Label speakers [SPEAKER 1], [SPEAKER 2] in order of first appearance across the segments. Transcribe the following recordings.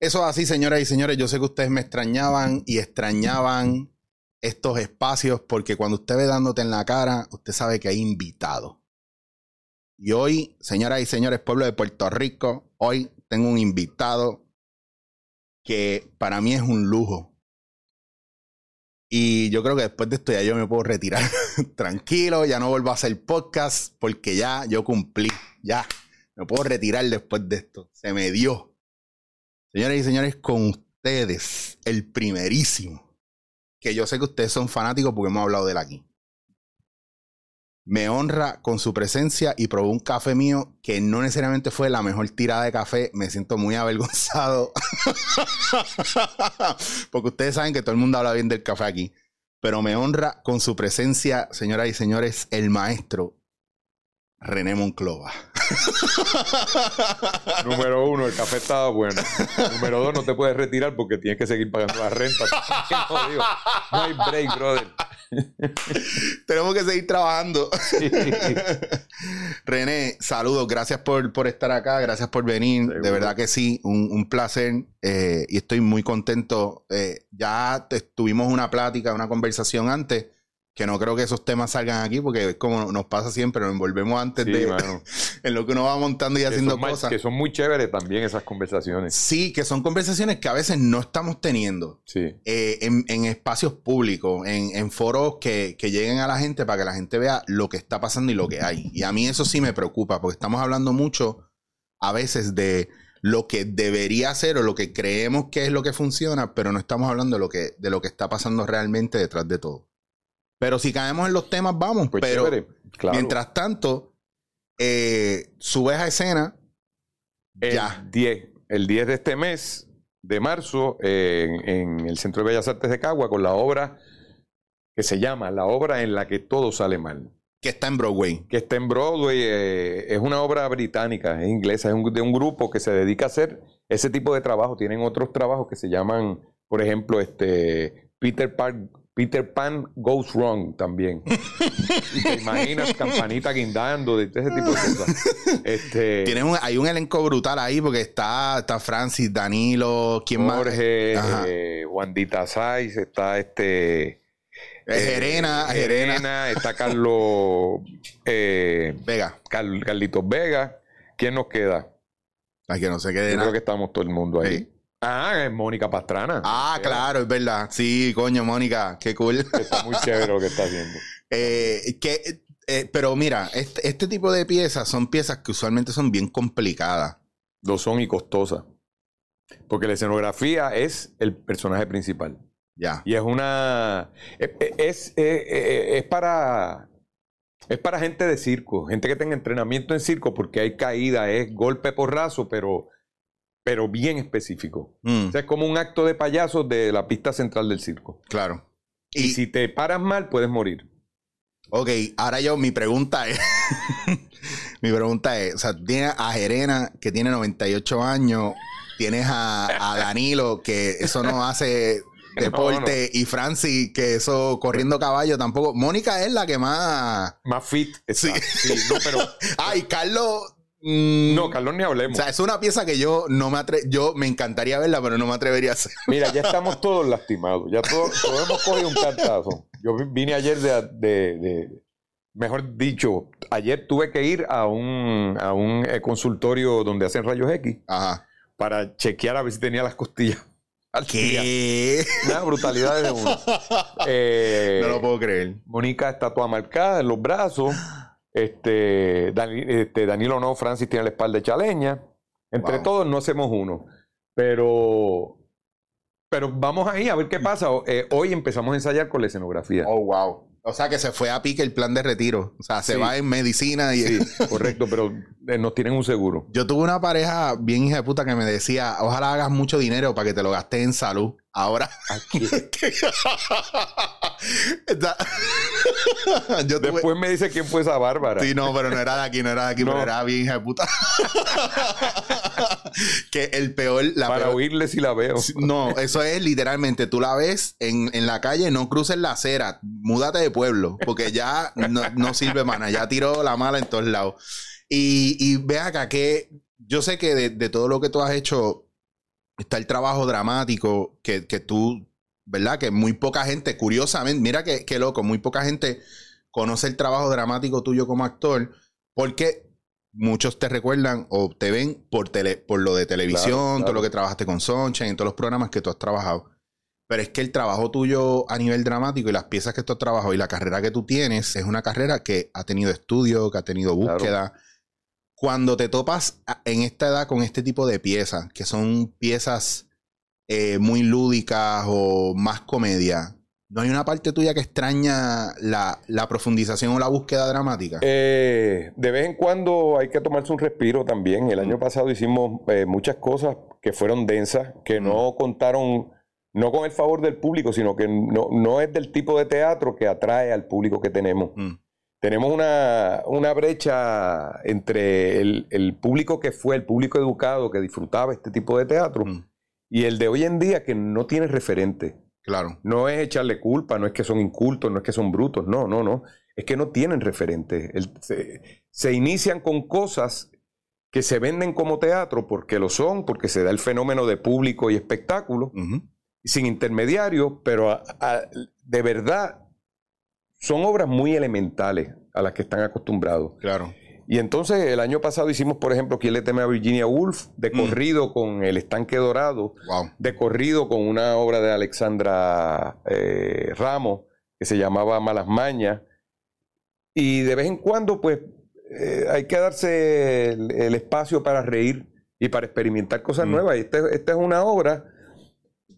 [SPEAKER 1] Eso así, señoras y señores, yo sé que ustedes me extrañaban y extrañaban estos espacios porque cuando usted ve dándote en la cara, usted sabe que hay invitados. Y hoy, señoras y señores, pueblo de Puerto Rico, hoy tengo un invitado que para mí es un lujo. Y yo creo que después de esto ya yo me puedo retirar tranquilo, ya no vuelvo a hacer podcast porque ya yo cumplí, ya me puedo retirar después de esto. Se me dio. Señoras y señores, con ustedes, el primerísimo, que yo sé que ustedes son fanáticos porque hemos hablado de él aquí. Me honra con su presencia y probó un café mío que no necesariamente fue la mejor tirada de café. Me siento muy avergonzado. porque ustedes saben que todo el mundo habla bien del café aquí. Pero me honra con su presencia, señoras y señores, el maestro René Monclova.
[SPEAKER 2] Número uno, el café estaba bueno. Número dos, no te puedes retirar porque tienes que seguir pagando la renta. No, hay break, brother.
[SPEAKER 1] Tenemos que seguir trabajando. René, saludos. Gracias por, por, estar acá. Gracias por venir. De verdad que sí, un, placer. Eh, y estoy muy contento. Eh, ya tuvimos una plática, una conversación antes que no creo que esos temas salgan aquí porque es como nos pasa siempre, nos envolvemos antes de en lo que uno va montando y haciendo cosas.
[SPEAKER 2] que son muy chéveres también esas conversaciones.
[SPEAKER 1] Sí, que son conversaciones que a veces no estamos teniendo
[SPEAKER 2] sí.
[SPEAKER 1] Eh, en, espacios públicos, en, foros que, que, lleguen a la gente para que la gente vea lo que está pasando y lo que hay. Y a mí eso sí me preocupa porque estamos hablando mucho a veces de lo que debería ser o lo que creemos que es lo que funciona, pero no estamos hablando de lo que, de lo que está pasando realmente detrás de todo. Pero si caemos en los temas, vamos. Pues pero mientras tanto, eh, subes a escena.
[SPEAKER 2] El ya. 10, el 10 de este mes de marzo en, el Centro de Bellas Artes de Cagua con la obra que se llama La obra en la que todo sale mal.
[SPEAKER 1] Que está en Broadway.
[SPEAKER 2] Que está en Broadway. Eh, es una obra británica, es inglesa, es de un grupo que se dedica a hacer ese tipo de trabajo. Tienen otros trabajos que se llaman, por ejemplo, este Peter Pan Peter Pan Goes Wrong también. te imaginas campanita guindando, de ese tipo de cosas. Este,
[SPEAKER 1] un, hay un elenco brutal ahí porque está, está Francis, Danilo, ¿quién
[SPEAKER 2] Jorge, más? Eh, Wandita Saiz, está este.
[SPEAKER 1] Jerena,
[SPEAKER 2] eh, Jerena, está Carlos eh, Vega. Carlitos Vega. ¿Quién nos queda?
[SPEAKER 1] Ay, que no se quede
[SPEAKER 2] Yo creo que estamos todo el mundo ahí. Ah, es Mónica Pastrana.
[SPEAKER 1] Ah, claro, es verdad. Sí, coño, Mónica, qué cool.
[SPEAKER 2] Está muy chévere lo que está haciendo.
[SPEAKER 1] Eh, eh, pero mira, este, este, tipo de piezas son piezas que usualmente son bien complicadas.
[SPEAKER 2] Lo son y costosas. Porque la escenografía es el personaje principal.
[SPEAKER 1] Ya.
[SPEAKER 2] Y es una. Es, es, para. Es para gente de circo, gente que tenga entrenamiento en circo, porque hay caída, es golpe porrazo, pero pero bien específico. Mm. O sea, es como un acto de payaso de la pista central del circo.
[SPEAKER 1] Claro.
[SPEAKER 2] Y, si te paras mal, puedes morir.
[SPEAKER 1] Ok, ahora yo, mi pregunta es, mi pregunta es, o sea, tienes a Jerena, que tiene 98 años, tienes a, Danilo, que eso no hace deporte, y Francis, que eso corriendo caballo tampoco. Mónica es la que más...
[SPEAKER 2] Más fit.
[SPEAKER 1] Sí. sí. no, pero... ah, y Carlos.
[SPEAKER 2] No, Carlos, ni hablemos.
[SPEAKER 1] O sea, es una pieza que yo no me atre yo me encantaría verla, pero no me atrevería a hacer.
[SPEAKER 2] Mira, ya estamos todos lastimados. Ya todos, hemos cogido un cantazo. Yo vine ayer de, mejor dicho, ayer tuve que ir a un, a un eh, consultorio donde hacen rayos X
[SPEAKER 1] Ajá.
[SPEAKER 2] para chequear a ver si tenía las costillas.
[SPEAKER 1] ¿Qué?
[SPEAKER 2] Una brutalidad de uno.
[SPEAKER 1] no lo puedo creer.
[SPEAKER 2] Mónica está toda marcada en los brazos. Este, este, Danilo no, Francis tiene la espalda de chaleña. Entre todos no hacemos uno. Pero, pero vamos ahí a ver qué pasa. Eh, hoy empezamos a ensayar con la escenografía.
[SPEAKER 1] Oh, wow. O sea que se fue a pique el plan de retiro. O sea, se va en medicina y.
[SPEAKER 2] Sí, correcto, pero nos tienen un seguro.
[SPEAKER 1] Yo tuve una pareja bien hija de puta que me decía: Ojalá hagas mucho dinero para que te lo gastes en salud. Ahora.
[SPEAKER 2] Después me dice quién fue esa Bárbara.
[SPEAKER 1] Sí, no, pero no era de aquí, no era de aquí, pero era bien hija de puta. que el peor.
[SPEAKER 2] La Para oírle si la veo.
[SPEAKER 1] No, eso es literalmente, tú la ves en, en la calle, no cruces la acera, múdate de pueblo, porque ya no, sirve mana, ya tiró la mala en todos lados. Y, y ve acá que yo sé que de, de todo lo que tú has hecho está el trabajo dramático que, que tú, ¿verdad? Que muy poca gente, curiosamente, mira qué, qué loco, muy poca gente conoce el trabajo dramático tuyo como actor, porque muchos te recuerdan o te ven por, tele, por lo de televisión,
[SPEAKER 2] Claro, claro.
[SPEAKER 1] todo lo que trabajaste con Sunshine, en todos los programas que tú has trabajado. Pero es que el trabajo tuyo a nivel dramático y las piezas que tú has trabajado y la carrera que tú tienes es una carrera que ha tenido estudio, que ha tenido
[SPEAKER 2] Claro.
[SPEAKER 1] Cuando te topas en esta edad con este tipo de piezas, que son piezas eh, muy lúdicas o más comedia, ¿no hay una parte tuya que extraña la, la profundización o la búsqueda dramática?
[SPEAKER 2] Eh, de vez en cuando hay que tomarse un respiro también. El año pasado hicimos eh, muchas cosas que fueron densas, que no contaron, no con el favor del público, sino que no, no es del tipo de teatro que atrae al público que tenemos.
[SPEAKER 1] Mm,
[SPEAKER 2] Tenemos una, una brecha entre el, el público que fue, el público educado que disfrutaba este tipo de teatro,
[SPEAKER 1] mm,
[SPEAKER 2] y el de hoy en día que no tiene referente.
[SPEAKER 1] claro.
[SPEAKER 2] No es echarle culpa, no es que son incultos, no es que son brutos, no, no, no. Es que no tienen referente. El- se, se inician con cosas que se venden como teatro porque lo son, porque se da el fenómeno de público y espectáculo, sin intermediarios, pero a- a- de verdad son obras muy elementales a las que están acostumbrados.
[SPEAKER 1] Claro.
[SPEAKER 2] Y entonces el año pasado hicimos, por ejemplo, ¿Quién le teme a Virginia Woolf? De
[SPEAKER 1] Mm.
[SPEAKER 2] corrido con El Estanque Dorado
[SPEAKER 1] Wow.
[SPEAKER 2] de corrido con una obra de Alexandra eh, Ramos que se llamaba Malas Mañas. Y de vez en cuando, pues, eh, hay que darse el, el espacio para reír y para experimentar cosas
[SPEAKER 1] Mm.
[SPEAKER 2] nuevas. Y este- esta es una obra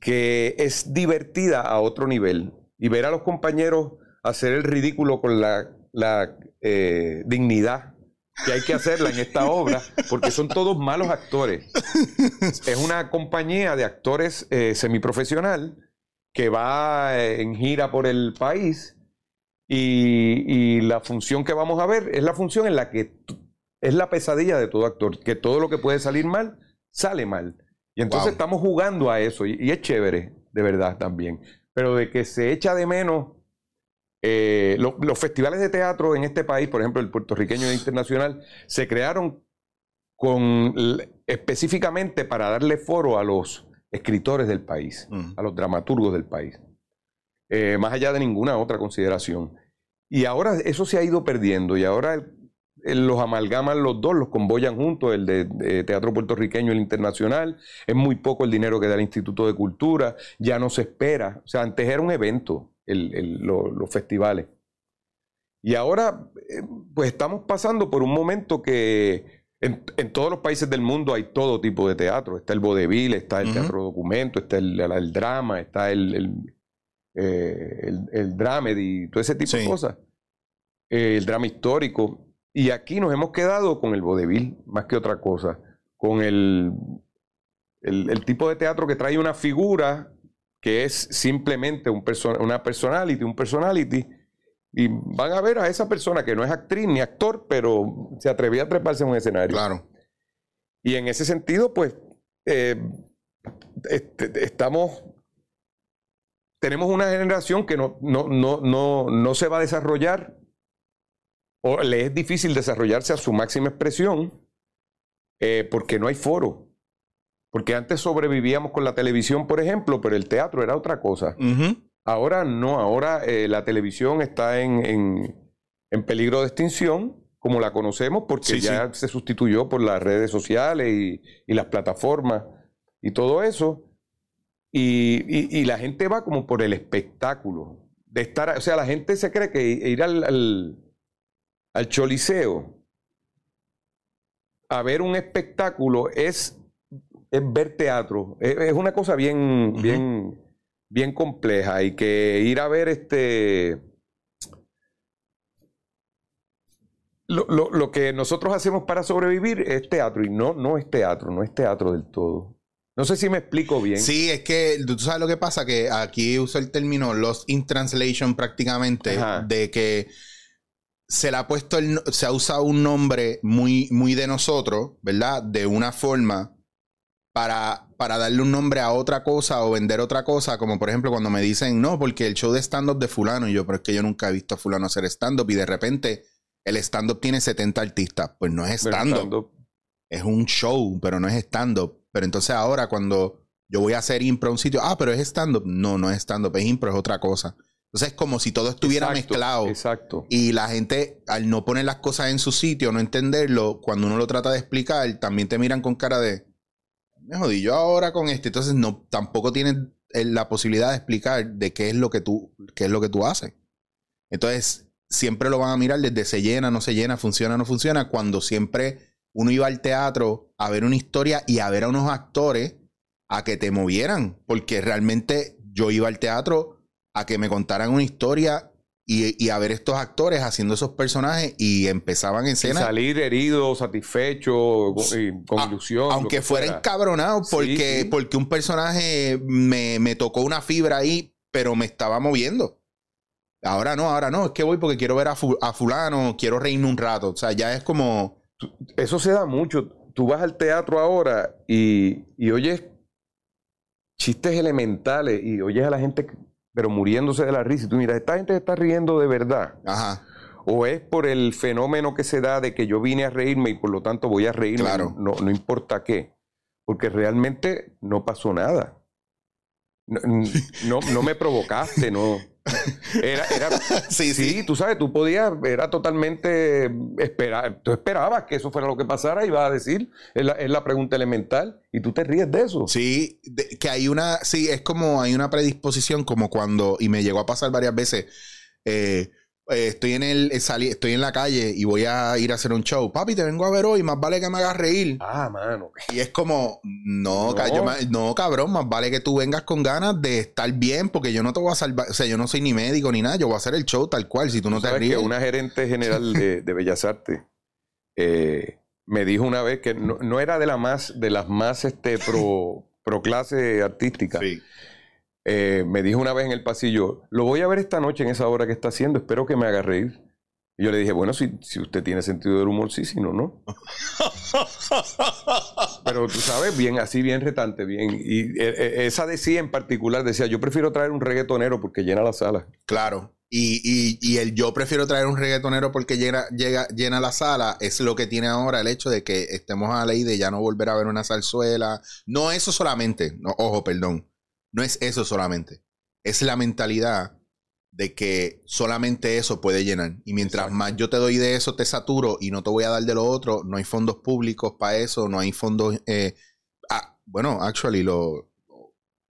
[SPEAKER 2] que es divertida a otro nivel. Y ver a los compañeros hacer el ridículo con la, la, eh, dignidad que hay que hacerla en esta obra, porque son todos malos actores. Es una compañía de actores eh, semiprofesional que va eh, en gira por el país y, y la función que vamos a ver es la función en la que es la pesadilla de todo actor, que todo lo que puede salir mal, sale mal. Y entonces
[SPEAKER 1] Wow.
[SPEAKER 2] estamos jugando a eso y, y es chévere, de verdad también. Pero de que se echa de menos eh, lo- los festivales de teatro en este país, por ejemplo, el puertorriqueño e internacional, se crearon con, específicamente para darle foro a los escritores del país, a los dramaturgos del país, eh, más allá de ninguna otra consideración. Y ahora eso se ha ido perdiendo y ahora el- el- los amalgaman los dos, los convoyan juntos, el de, de teatro puertorriqueño y el internacional. Es muy poco el dinero que da el Instituto de Cultura, ya no se espera. O sea, antes era un evento, el- el- lo- los festivales. Y ahora, eh, pues estamos pasando por un momento que en, en todos los países del mundo hay todo tipo de teatro. Está el vodevil, está el teatro documento, está el, drama, está el, el, eh, el- el dramedy, todo ese tipo de cosas. Eh, el drama histórico. Y aquí nos hemos quedado con el vodevil, más que otra cosa. Con el, el tipo de teatro que trae una figura que es simplemente un una personality, un personality, y van a ver a esa persona que no es actriz ni actor, pero se atrevía a treparse en un escenario.
[SPEAKER 1] Claro.
[SPEAKER 2] Y en ese sentido, pues, eh, este, estamos, tenemos una generación que no, no, no, no, no se va a desarrollar, o le es difícil desarrollarse a su máxima expresión, eh, porque no hay foro. Porque antes sobrevivíamos con la televisión, por ejemplo, pero el teatro era otra cosa. Ahora no, ahora eh, la televisión está en, en- en peligro de extinción, como la conocemos, porque
[SPEAKER 1] Sí,
[SPEAKER 2] ya se sustituyó por las redes sociales y, y las plataformas y todo eso. Y, y- y la gente va como por el espectáculo. De estar, o sea, la gente se cree que ir al, al, al choliseo a ver un espectáculo es, es ver teatro. Es, es una cosa bien, bien, bien compleja y que ir a ver este... Lo, lo- lo que nosotros hacemos para sobrevivir es teatro y no, no es teatro, no es teatro del todo. No sé si me explico bien.
[SPEAKER 1] Sí, es que tú sabes lo que pasa, que aquí uso el término lost in translation prácticamente,
[SPEAKER 2] Ajá.
[SPEAKER 1] de que se le ha puesto el, se ha usado un nombre muy, muy de nosotros, ¿verdad? De una forma para, para darle un nombre a otra cosa o vender otra cosa, como por ejemplo cuando me dicen, no, porque el show de stand-up de fulano, y yo, pero es que yo nunca he visto a fulano hacer stand-up y de repente el stand-up tiene 70 artistas, pues no es stand-up es un show, pero no es stand-up. Pero entonces ahora cuando yo voy a hacer impro a un sitio, ah, pero es stand-up. No, no es stand-up, es impro, es otra cosa. Entonces es como si todo estuviera
[SPEAKER 2] Exacto,
[SPEAKER 1] mezclado.
[SPEAKER 2] Exacto.
[SPEAKER 1] Y la gente, al no poner las cosas en su sitio, no entenderlo, cuando uno lo trata de explicar, también te miran con cara de, me jodí yo ahora con este. Entonces no, tampoco tienes eh, la posibilidad de explicar de qué es lo que tú, qué es lo que tú haces. Entonces, siempre lo van a mirar desde se llena, no se llena, funciona, no funciona, cuando siempre uno iba al teatro a ver una historia y a ver a unos actores a que te movieran, porque realmente yo iba al teatro a que me contaran una historia y, y a ver estos actores haciendo esos personajes y empezaban en
[SPEAKER 2] Y salir herido, satisfecho, con, y con
[SPEAKER 1] A-
[SPEAKER 2] ilusión.
[SPEAKER 1] Aunque
[SPEAKER 2] que
[SPEAKER 1] fuera
[SPEAKER 2] fuera.
[SPEAKER 1] encabronado porque,
[SPEAKER 2] Sí, sí.
[SPEAKER 1] porque un personaje me, me tocó una fibra ahí, pero me estaba moviendo. Ahora no, ahora no, es que voy porque quiero ver a, fu- a fulano, quiero reírme un rato. O sea, ya es como...
[SPEAKER 2] Eso se da mucho. Tú vas al teatro ahora y, y oyes chistes elementales y oyes a la gente, pero muriéndose de la risa. Y tú miras, esta gente se está riendo de verdad.
[SPEAKER 1] Ajá,
[SPEAKER 2] O es por el fenómeno que se da de que yo vine a reírme y por lo tanto voy a reírme,
[SPEAKER 1] Claro.
[SPEAKER 2] no, no importa qué. Porque realmente no pasó nada. No, no, no me provocaste, no. Era, era,
[SPEAKER 1] sí, sí.
[SPEAKER 2] Sí, tú sabes, tú podías, era totalmente esperar, tú esperabas que eso fuera lo que pasara y ibas a decir, es la, es la pregunta elemental, y tú te ríes de eso.
[SPEAKER 1] Sí, de- que hay una, sí, es como hay una predisposición como cuando, y me llegó a pasar varias veces, eh, eh, estoy en el, eh, salí- estoy en la calle y voy a ir a hacer un show. Papi, te vengo a ver hoy, más vale que me hagas reír.
[SPEAKER 2] Ah, mano.
[SPEAKER 1] Y es como, no,
[SPEAKER 2] No.
[SPEAKER 1] yo no, cabrón, más vale que tú vengas con ganas de estar bien, porque yo no te voy a salvar, o sea, yo no soy ni médico ni nada, yo voy a hacer el show tal cual, si tú no
[SPEAKER 2] Tú
[SPEAKER 1] te ríes.
[SPEAKER 2] que una gerente general de, de Bellas Artes eh, me dijo una vez que no, no era de, la más, de las más este, pro, pro clase artística.
[SPEAKER 1] Sí.
[SPEAKER 2] Eh, me dijo una vez en el pasillo, lo voy a ver esta noche en esa hora que está haciendo, espero que me haga reír. Y yo le dije, bueno, si, si usted tiene sentido del humor, sí, si no, no. Pero tú sabes, bien, así, bien retante, bien. Y eh, esa decía en particular, decía, yo prefiero traer un reggaetonero porque llena la sala.
[SPEAKER 1] Claro. Y, y, y el yo prefiero traer un reggaetonero porque llena, llega, llena la sala es lo que tiene ahora el hecho de que estemos a la ley de ya no volver a ver una zarzuela. No eso solamente, no, ojo, perdón. No es eso solamente. Es la mentalidad de que solamente eso puede llenar. Y mientras
[SPEAKER 2] Exacto.
[SPEAKER 1] más yo te doy de eso, te saturo y no te voy a dar de lo otro, no hay fondos públicos para eso, no hay fondos... eh, ah, bueno, actually, lo-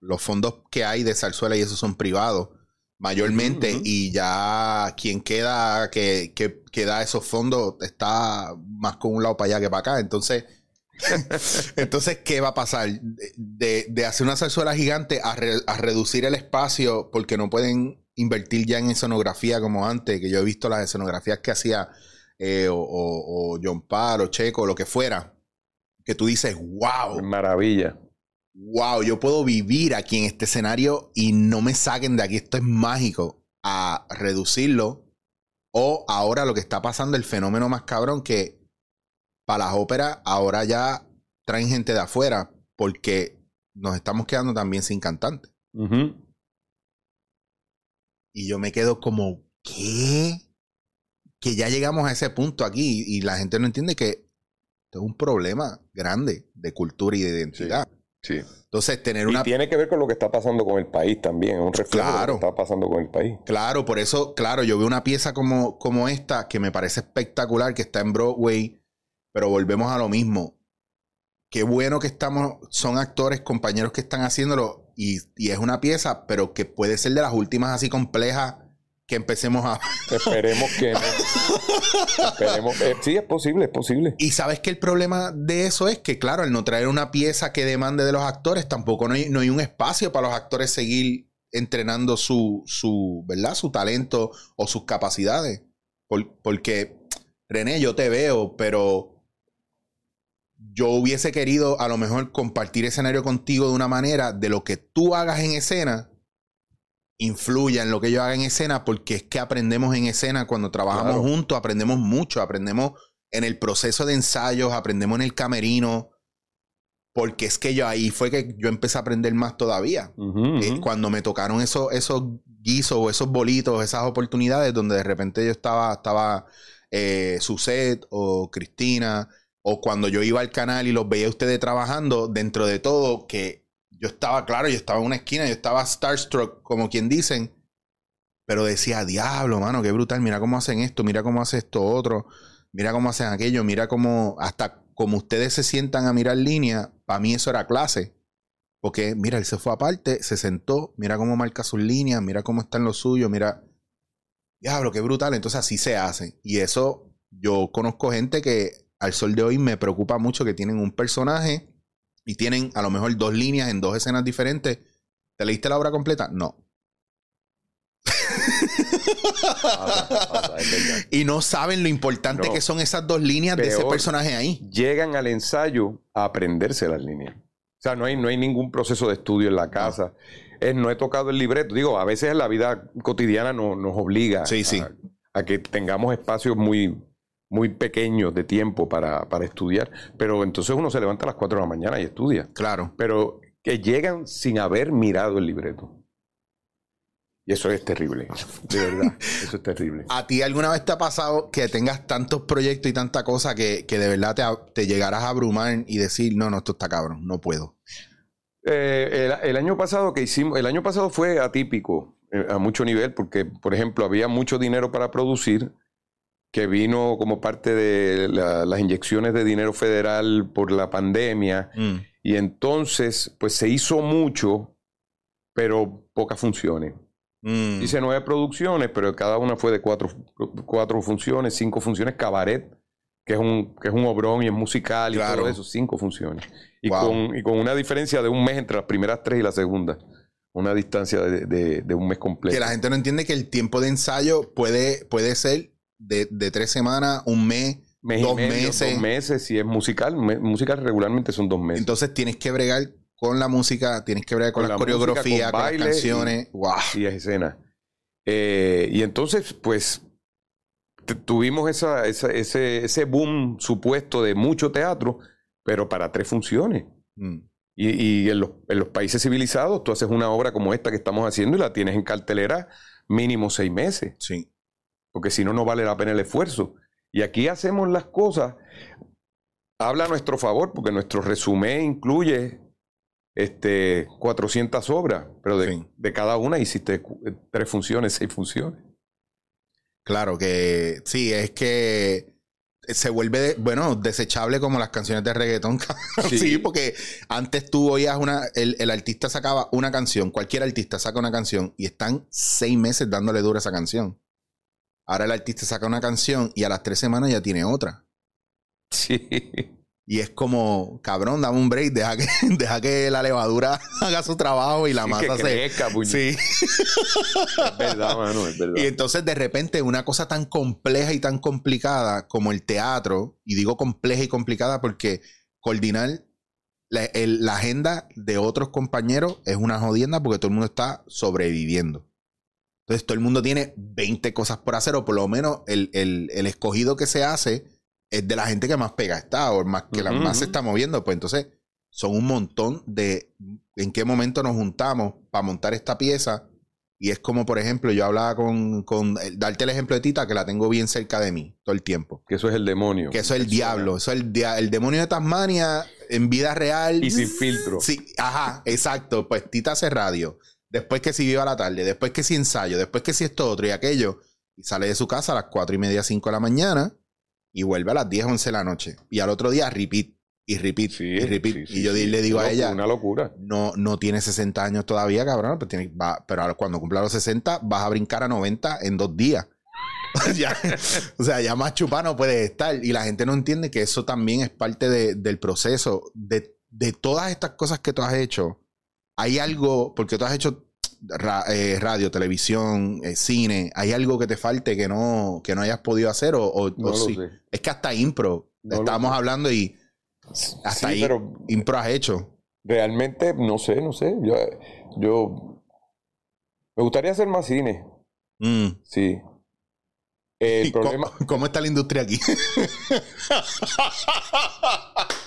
[SPEAKER 1] los fondos que hay de zarzuela y eso son privados mayormente y ya quien queda que, que, que da esos fondos está más con un lado para allá que para acá. Entonces, entonces ¿qué va a pasar? De, de- hacer una zarzuela gigante a, re- a reducir el espacio porque no pueden invertir ya en escenografía como antes, que yo he visto las escenografías que hacía eh, o, o, o John Parr o Checo, lo que fuera, que tú dices, wow,
[SPEAKER 2] Maravilla.
[SPEAKER 1] wow, yo puedo vivir aquí en este escenario y no me saquen de aquí, esto es mágico, a reducirlo. O ahora lo que está pasando, el fenómeno más cabrón, que para las óperas ahora ya traen gente de afuera porque nos estamos quedando también sin cantantes. Y yo me quedo como, ¿qué? Que ya llegamos a ese punto aquí y la gente no entiende que esto es un problema grande de cultura y de identidad.
[SPEAKER 2] Sí.
[SPEAKER 1] Entonces, tener
[SPEAKER 2] Y
[SPEAKER 1] una
[SPEAKER 2] tiene que ver con lo que está pasando con el país también, es un reflejo de
[SPEAKER 1] Claro.
[SPEAKER 2] lo que está pasando con el país.
[SPEAKER 1] Claro, por eso, claro, yo veo una pieza como, como esta que me parece espectacular, que está en Broadway, pero volvemos a lo mismo. Qué bueno que estamos, son actores, compañeros que están haciéndolo y, y es una pieza, pero que puede ser de las últimas así complejas que empecemos a...
[SPEAKER 2] Esperemos que no. Esperemos. eh, sí, es posible, es posible.
[SPEAKER 1] Y sabes que el problema de eso es que, claro, al no traer una pieza que demande de los actores, tampoco no hay, no hay un espacio para los actores seguir entrenando su, su, ¿verdad? Su talento o sus capacidades. Por- porque, René, yo te veo, pero yo hubiese querido a lo mejor compartir escenario contigo de una manera de lo que tú hagas en escena influya en lo que yo haga en escena, porque es que aprendemos en escena cuando trabajamos
[SPEAKER 2] Claro.
[SPEAKER 1] juntos, aprendemos mucho, aprendemos en el proceso de ensayos, aprendemos en el camerino, porque es que yo ahí fue que yo empecé a aprender más todavía. Eh, cuando me tocaron esos, esos guisos o esos bolitos, esas oportunidades donde de repente yo estaba, estaba eh, Suset o Cristina, o cuando yo iba al canal y los veía ustedes trabajando, dentro de todo, que yo estaba, claro, yo estaba en una esquina, yo estaba starstruck, como quien dicen, pero decía, diablo, mano, qué brutal, mira cómo hacen esto, mira cómo hace esto otro, mira cómo hacen aquello, mira cómo, hasta como ustedes se sientan a mirar línea, para mí eso era clase. Porque, mira, él se fue aparte, se sentó, mira cómo marca sus líneas, mira cómo está en lo suyo, mira. Diablo, qué brutal. Entonces así se hace. Y eso, yo conozco gente que al sol de hoy me preocupa mucho que tienen un personaje y tienen a lo mejor dos líneas en dos escenas diferentes. ¿Te leíste la obra completa? No. y no saben lo importante que son esas dos líneas de ese personaje ahí.
[SPEAKER 2] Llegan al ensayo a aprenderse las líneas. O sea, no hay, no hay ningún proceso de estudio en la casa. Es, no he tocado el libreto. Digo, a veces la vida cotidiana no, nos obliga a, que tengamos espacios muy, muy pequeños de tiempo para, para, estudiar. Pero entonces uno se levanta a las 4 de la mañana y estudia.
[SPEAKER 1] Claro.
[SPEAKER 2] Pero que llegan sin haber mirado el libreto. Y eso es terrible, de verdad, eso es terrible.
[SPEAKER 1] ¿A ti alguna vez te ha pasado que tengas tantos proyectos y tanta cosa que, de verdad te, te, llegarás a abrumar y decir, no, no, esto está cabrón, no puedo?
[SPEAKER 2] Eh, el, año pasado que hicimos, el año pasado fue atípico eh, a mucho nivel porque, por ejemplo, había mucho dinero para producir que vino como parte de las inyecciones de dinero federal por la pandemia mm. y entonces pues se hizo mucho pero pocas funciones. Mm. Hice nueve producciones, pero cada una fue de cuatro, cuatro funciones, cinco funciones, cabaret, que es un, que es un obrón y es musical y todo eso, cinco funciones. Y, con, y con una diferencia de un mes entre las primeras tres y la segunda. Una distancia de, de, un mes completo.
[SPEAKER 1] Que la gente no entiende que el tiempo de ensayo puede, puede ser de, tres semanas, un mes, dos meses.
[SPEAKER 2] Dos meses, si es musical. musical regularmente son dos meses.
[SPEAKER 1] Entonces tienes que bregar con la música, tienes que ver con, las coreografías, con, las canciones. Y, wow.
[SPEAKER 2] Y es escena. Eh, y entonces, pues, tuvimos esa, ese, ese boom supuesto de mucho teatro, pero para tres funciones. Mm. Y, en, los, en, los, países civilizados, tú haces una obra como esta que estamos haciendo y la tienes en cartelera mínimo seis meses.
[SPEAKER 1] Sí.
[SPEAKER 2] Porque si no, no vale la pena el esfuerzo. Y aquí hacemos las cosas, habla a nuestro favor, porque nuestro resumen incluye este, 400 obras, pero de, de cada una hiciste tres funciones, seis funciones.
[SPEAKER 1] Claro que sí, es que se vuelve, bueno, desechable como las canciones de reggaetón. Sí. porque antes tú oías una, el, el, artista sacaba una canción, cualquier artista saca una canción y están seis meses dándole duro a esa canción. Ahora el artista saca una canción y a las tres semanas ya tiene otra.
[SPEAKER 2] Sí.
[SPEAKER 1] Y es como, cabrón, dame un break, deja que, deja que la levadura haga su trabajo y la masa se.
[SPEAKER 2] sí. es verdad, mano, es verdad.
[SPEAKER 1] Y entonces, de repente, una cosa tan compleja y tan complicada como el teatro, y digo compleja y complicada porque coordinar la, la agenda de otros compañeros es una jodienda porque todo el mundo está sobreviviendo. Entonces, todo el mundo tiene 20 cosas por hacer, o por lo menos el, el, el escogido que se hace es de la gente que más pega está o más que la más se está moviendo. Pues entonces son un montón de en qué momento nos juntamos para montar esta pieza. Y es como, por ejemplo, yo hablaba con, con darte el ejemplo de Tita, que la tengo bien cerca de mí todo el tiempo.
[SPEAKER 2] Que eso es el demonio.
[SPEAKER 1] Que eso es el diablo. Eso es el, el demonio de Tasmania en vida real.
[SPEAKER 2] Y sin filtro.
[SPEAKER 1] Sí, ajá, exacto. Pues Tita hace radio. Después que si viva la tarde, después que si ensayo, después que si esto otro y aquello. Y sale de su casa a las cuatro y media, cinco de la mañana y vuelve a las 10, 11 de la noche. Y al otro día repeat y repeat y repeat. y yo le digo a ella,
[SPEAKER 2] una locura.
[SPEAKER 1] No, no tiene 60 años todavía, cabrón, pero, tiene, pero cuando cumpla los 60 vas a brincar a 90 en dos días. o sea, ya más chupano puede estar. Y la gente no entiende que eso también es parte del proceso. De, de todas estas cosas que tú has hecho, hay algo, porque tú has hecho eh, radio, televisión, eh, cine, ¿hay algo que te falte que no, que no hayas podido hacer? O, sí? Es que hasta impro, estamos hablando y hasta ahí impro has hecho.
[SPEAKER 2] Realmente, no sé, no sé. Yo, yo me gustaría hacer más cine. Mm. Sí. El problema...
[SPEAKER 1] ¿Cómo, está la industria aquí?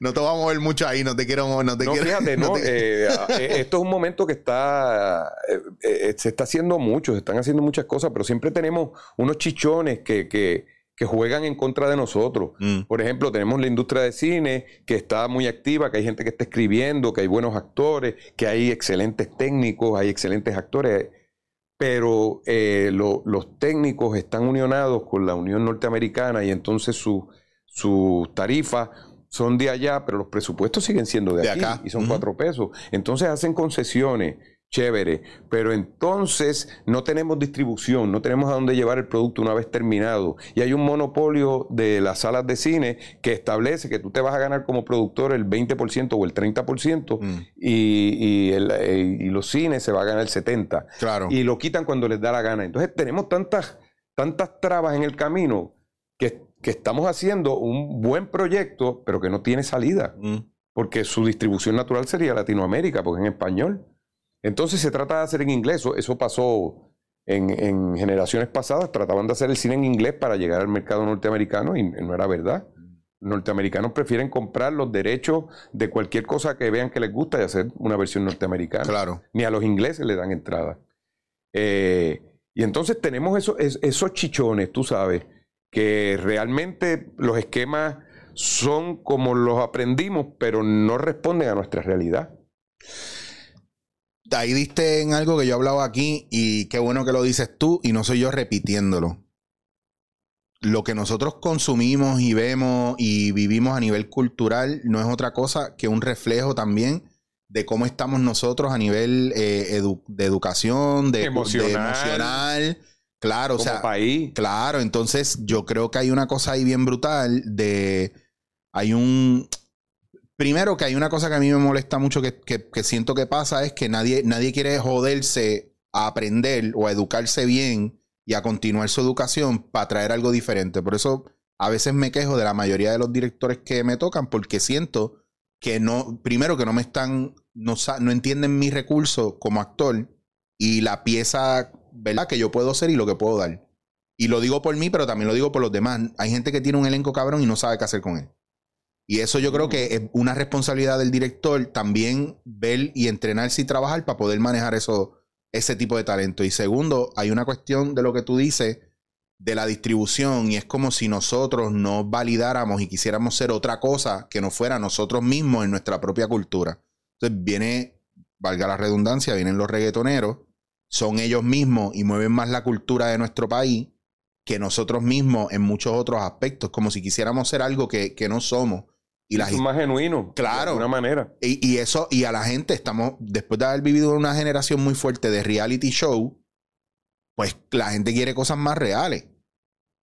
[SPEAKER 1] no te vamos a ver mucho ahí, no te quiero. No, te quiero,
[SPEAKER 2] fíjate, no, eh, eh, esto es un momento que está. Eh, se está haciendo mucho, se están haciendo muchas cosas, pero siempre tenemos unos chichones que, que, que juegan en contra de nosotros.
[SPEAKER 1] Mm.
[SPEAKER 2] Por ejemplo, tenemos la industria de cine que está muy activa, que hay gente que está escribiendo, que hay buenos actores, que hay excelentes técnicos, hay excelentes actores, pero eh, lo- los técnicos están unionados con la Unión Norteamericana y entonces su- sus tarifas son de allá, pero los presupuestos siguen siendo de,
[SPEAKER 1] De
[SPEAKER 2] aquí
[SPEAKER 1] acá.
[SPEAKER 2] y son cuatro pesos. Entonces hacen concesiones. Chévere, pero entonces no tenemos distribución, no tenemos a dónde llevar el producto una vez terminado. Y hay un monopolio de las salas de cine que establece que tú te vas a ganar como productor el 20% o el 30%
[SPEAKER 1] Mm.
[SPEAKER 2] y, y el- y los cines se va a ganar el 70%.
[SPEAKER 1] Claro.
[SPEAKER 2] Y lo quitan cuando les da la gana. Entonces tenemos tantas, tantas trabas en el camino que, que estamos haciendo un buen proyecto, pero que no tiene salida
[SPEAKER 1] Mm.
[SPEAKER 2] porque su distribución natural sería Latinoamérica, porque es en español. Entonces se trata de hacer en inglés. Eso, eso pasó en, en generaciones pasadas. Trataban de hacer el cine en inglés para llegar al mercado norteamericano y no era verdad. Los norteamericanos prefieren comprar los derechos de cualquier cosa que vean que les gusta y hacer una versión norteamericana.
[SPEAKER 1] Claro.
[SPEAKER 2] Ni a los ingleses le dan entrada. Eh, y entonces tenemos eso- es- esos chichones, tú sabes, que realmente los esquemas son como los aprendimos, pero no responden a nuestra realidad.
[SPEAKER 1] Ahí diste en algo que yo hablaba aquí y qué bueno que lo dices tú y no soy yo repitiéndolo. Lo que nosotros consumimos y vemos y vivimos a nivel cultural no es otra cosa que un reflejo también de cómo estamos nosotros a nivel eh, edu- de educación, de de
[SPEAKER 2] Emocional.
[SPEAKER 1] Claro, o sea,
[SPEAKER 2] país.
[SPEAKER 1] Claro, entonces yo creo que hay una cosa ahí bien brutal de... Hay un... Primero que hay una cosa que a mí me molesta mucho que, que- que siento que pasa es que nadie, nadie quiere joderse a aprender o a educarse bien y a continuar su educación para traer algo diferente. Por eso a veces me quejo de la mayoría de los directores que me tocan porque siento que no, primero que no me están, no, no entienden mi recurso como actor y la pieza, ¿verdad? Que yo puedo hacer y lo que puedo dar. Y lo digo por mí, pero también lo digo por los demás. Hay gente que tiene un elenco cabrón y no sabe qué hacer con él. Y eso yo creo que es una responsabilidad del director también ver y entrenarse y trabajar para poder manejar eso, ese tipo de talento. Y segundo, hay una cuestión de lo que tú dices de la distribución y es como si nosotros no validáramos y quisiéramos ser otra cosa que no fuera nosotros mismos en nuestra propia cultura. Entonces viene, valga la redundancia, vienen los reggaetoneros, son ellos mismos y mueven más la cultura de nuestro país que nosotros mismos en muchos otros aspectos, como si quisiéramos ser algo que, que no somos. Y las
[SPEAKER 2] Es más genuino.
[SPEAKER 1] Claro.
[SPEAKER 2] De alguna manera.
[SPEAKER 1] y, y eso, y a la gente, estamos, después de haber vivido una generación muy fuerte de reality show, pues la gente quiere cosas más reales.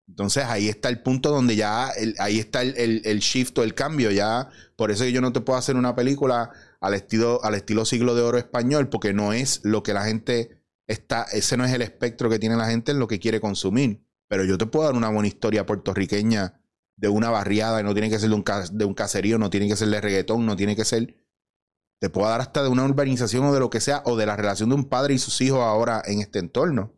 [SPEAKER 1] Entonces ahí está el punto donde ya, el- ahí está el, el, el shift o el cambio. Ya, por eso yo no te puedo hacer una película al estilo, al estilo siglo de oro español, porque no es lo que la gente está, ese no es el espectro que tiene la gente en lo que quiere consumir. Pero yo te puedo dar una buena historia puertorriqueña de una barriada, no tiene que ser de un, caserío, no tiene que ser de reggaetón, no tiene que ser. Te puedo dar hasta de una urbanización o de lo que sea, o de la relación de un padre y sus hijos ahora en este entorno.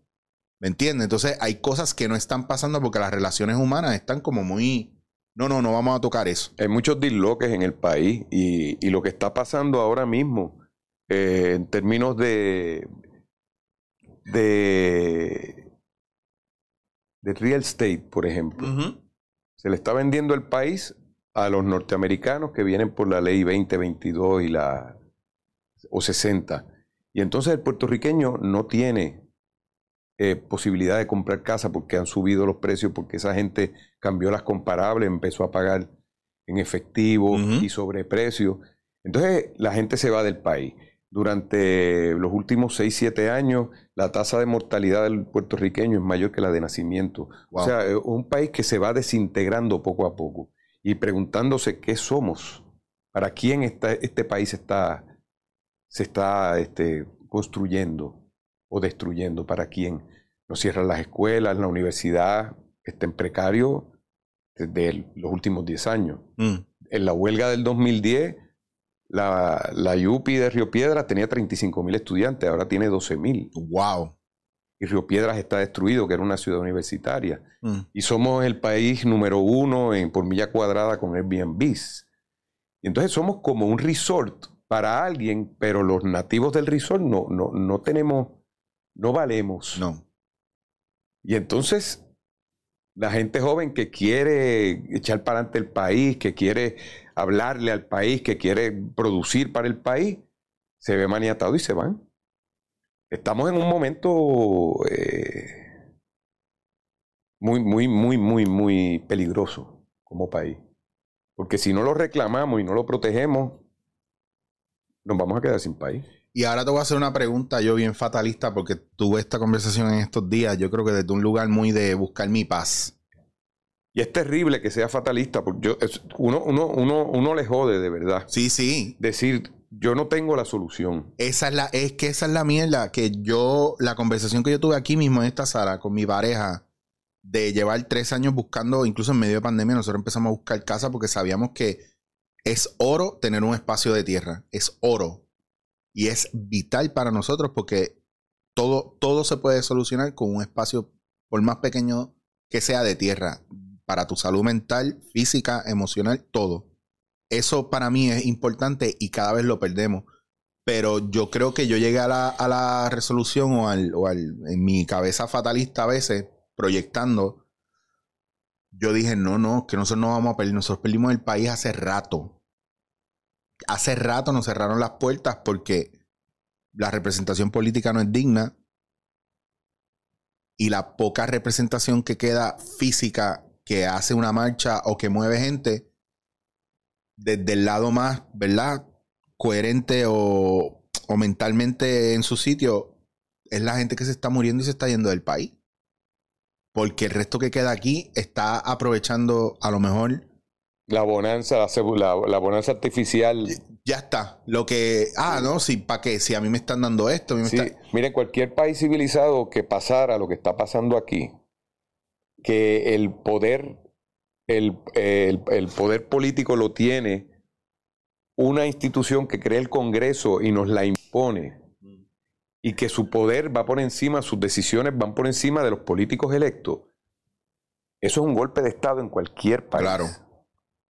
[SPEAKER 1] ¿Me entiendes? Entonces hay cosas que no están pasando porque las relaciones humanas están como muy. No, no, no vamos a tocar eso.
[SPEAKER 2] Hay muchos disloques en el país y, y lo que está pasando ahora mismo eh, en términos de, de, de real estate, por ejemplo. Se le está vendiendo el país a los norteamericanos que vienen por la ley 2022 y la o 60. Y entonces el puertorriqueño no tiene eh, posibilidad de comprar casa porque han subido los precios, porque esa gente cambió las comparables, empezó a pagar en efectivo y sobreprecio. Entonces la gente se va del país. Durante los últimos 6, 7 años, la tasa de mortalidad del puertorriqueño es mayor que la de nacimiento.
[SPEAKER 1] Wow.
[SPEAKER 2] O sea, es un país que se va desintegrando poco a poco y preguntándose qué somos, para quién está, este país está, se está este, construyendo o destruyendo, para quién. Nos cierran las escuelas, la universidad está en precario desde los últimos 10 años.
[SPEAKER 1] Mm.
[SPEAKER 2] En la huelga del 2010, la, la UPI de Río Piedras tenía 35 mil estudiantes, ahora tiene 12 mil.
[SPEAKER 1] Wow.
[SPEAKER 2] Y Río Piedras está destruido, que era una ciudad universitaria.
[SPEAKER 1] Mm.
[SPEAKER 2] Y somos el país número uno en, por milla cuadrada con Airbnbs. Y entonces somos como un resort para alguien, pero los nativos del resort no, no, no tenemos, no valemos.
[SPEAKER 1] No.
[SPEAKER 2] Y entonces La gente joven que quiere echar para adelante el país, que quiere hablarle al país, que quiere producir para el país, se ve maniatado y se van. Estamos en un momento eh, muy, muy, muy, muy, muy peligroso como país. Porque si no lo reclamamos y no lo protegemos, nos vamos a quedar sin país.
[SPEAKER 1] Y ahora te voy a hacer una pregunta, yo bien fatalista, porque tuve esta conversación en estos días, yo creo que desde un lugar muy de buscar mi paz.
[SPEAKER 2] Y es terrible que sea fatalista, porque yo, uno, uno, uno, uno le jode de verdad.
[SPEAKER 1] Sí, sí.
[SPEAKER 2] Decir, yo no tengo la solución.
[SPEAKER 1] Esa es la, es que esa es la mierda, que yo, la conversación que yo tuve aquí mismo en esta sala con mi pareja, de llevar tres años buscando, incluso en medio de pandemia, nosotros empezamos a buscar casa porque sabíamos que es oro tener un espacio de tierra, es oro. Y es vital para nosotros porque todo, todo se puede solucionar con un espacio, por más pequeño que sea, de tierra. Para tu salud mental, física, emocional, todo. Eso para mí es importante y cada vez lo perdemos. Pero yo creo que yo llegué a la, resolución o al, en mi cabeza fatalista a veces, proyectando, yo dije, no, no, que nosotros no vamos a perder. Nosotros perdimos el país hace rato hace rato nos cerraron las puertas porque la representación política no es digna y la poca representación que queda física que hace una marcha o que mueve gente desde el lado más, ¿verdad? Coherente o, o mentalmente en su sitio, es la gente que se está muriendo y se está yendo del país. Porque el resto que queda aquí está aprovechando a lo mejor
[SPEAKER 2] la bonanza, la, la, bonanza artificial.
[SPEAKER 1] Ya está. Lo que. Ah, no, sí, ¿para qué? Si a mí me están dando esto.
[SPEAKER 2] sí. Miren, cualquier país civilizado que pasara lo que está pasando aquí, que el poder, el, el poder político lo tiene una institución que crea el Congreso y nos la impone, y que su poder va por encima, sus decisiones van por encima de los políticos electos. Eso es un golpe de Estado en cualquier país.
[SPEAKER 1] Claro.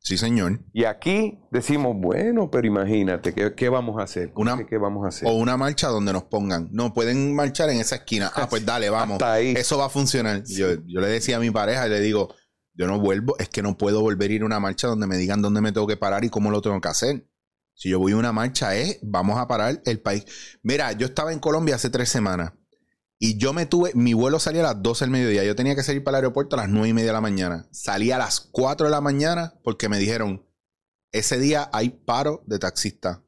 [SPEAKER 1] Sí, señor.
[SPEAKER 2] Y aquí decimos, bueno, pero imagínate, ¿qué, vamos a hacer?
[SPEAKER 1] Una,
[SPEAKER 2] ¿Qué, vamos a hacer?
[SPEAKER 1] O una marcha donde nos pongan. No, pueden marchar en esa esquina. Ah, pues dale, vamos. ahí. Eso va a funcionar. Yo, yo le decía a mi pareja, y le digo, yo no vuelvo, es que no puedo volver a ir a una marcha donde me digan dónde me tengo que parar y cómo lo tengo que hacer. Si yo voy a una marcha es, vamos a parar el país. Mira, yo estaba en Colombia hace tres semanas y yo me tuve, mi vuelo salía a las 12 del mediodía. Yo tenía que salir para el aeropuerto a las 9 y media de la mañana. Salí a las 4 de la mañana porque me dijeron, ese día hay paro de taxista.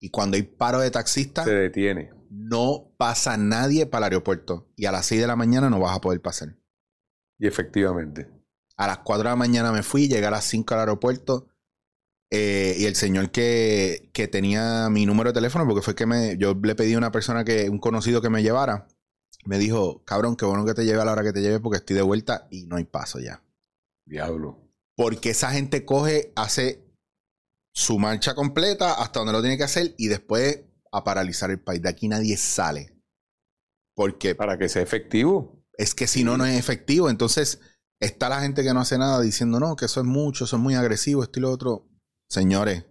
[SPEAKER 1] Y cuando hay paro de taxista,
[SPEAKER 2] se detiene.
[SPEAKER 1] No pasa nadie para el aeropuerto. Y a las 6 de la mañana no vas a poder pasar.
[SPEAKER 2] Y efectivamente.
[SPEAKER 1] A las 4 de la mañana me fui, llegué a las 5 al aeropuerto. Eh, y el señor que, que, tenía mi número de teléfono, porque fue que me, yo le pedí a una persona que, un conocido que me llevara me dijo, cabrón, qué bueno que te lleve a la hora que te lleve porque estoy de vuelta y no hay paso ya.
[SPEAKER 2] Diablo.
[SPEAKER 1] Porque esa gente coge, hace su marcha completa hasta donde lo tiene que hacer y después a paralizar el país. De aquí nadie sale. Porque...
[SPEAKER 2] Para que sea efectivo.
[SPEAKER 1] Es que si no, no es efectivo. Entonces está la gente que no hace nada diciendo, no, que eso es mucho, eso es muy agresivo, esto y lo otro. Señores,